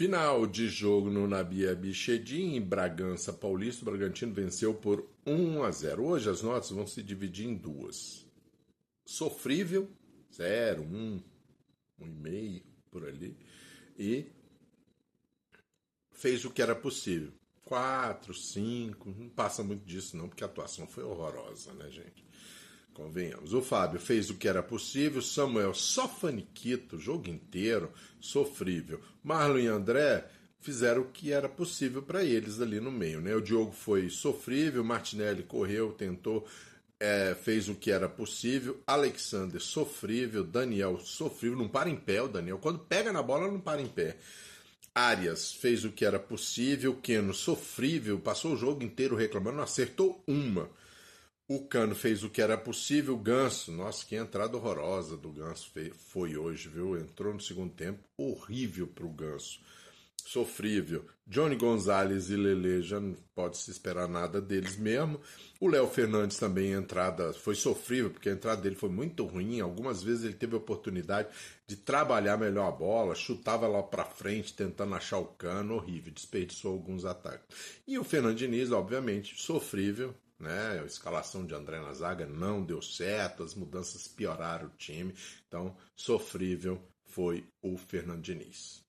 Final de jogo no Nabia Bichedin, em Bragança Paulista, o Bragantino venceu por 1 a 0. Hoje as notas vão se dividir em duas. Sofrível, 0, 1, 1,5 por ali. E fez o que era possível. 4, 5, não passa muito disso não, porque a atuação foi horrorosa, né, gente? Convenhamos. O Fábio fez o que era possível, Samuel só faniquito jogo inteiro, sofrível. Marlon e André fizeram o que era possível para eles ali no meio. Né? O Diogo foi sofrível, Martinelli correu, tentou, é, fez o que era possível. Alexander sofrível, Daniel sofrível, não para em pé o Daniel. Quando pega na bola, não para em pé. Arias fez o que era possível, Keno sofrível, passou o jogo inteiro reclamando, acertou uma. O Cano fez o que era possível, o Ganso, nossa, que entrada horrorosa do Ganso foi hoje, viu? Entrou no segundo tempo, horrível para o Ganso, sofrível. Johnny Gonzalez e Lele já não pode se esperar nada deles mesmo. O Léo Fernandes também, entrada foi sofrível, porque a entrada dele foi muito ruim. Algumas vezes ele teve a oportunidade de trabalhar melhor a bola, chutava lá para frente, tentando achar o cano, horrível, desperdiçou alguns ataques. E o Fernando Diniz, obviamente, sofrível, né? A escalação de André na zaga não deu certo, as mudanças pioraram o time, então sofrível foi o Fernando Diniz.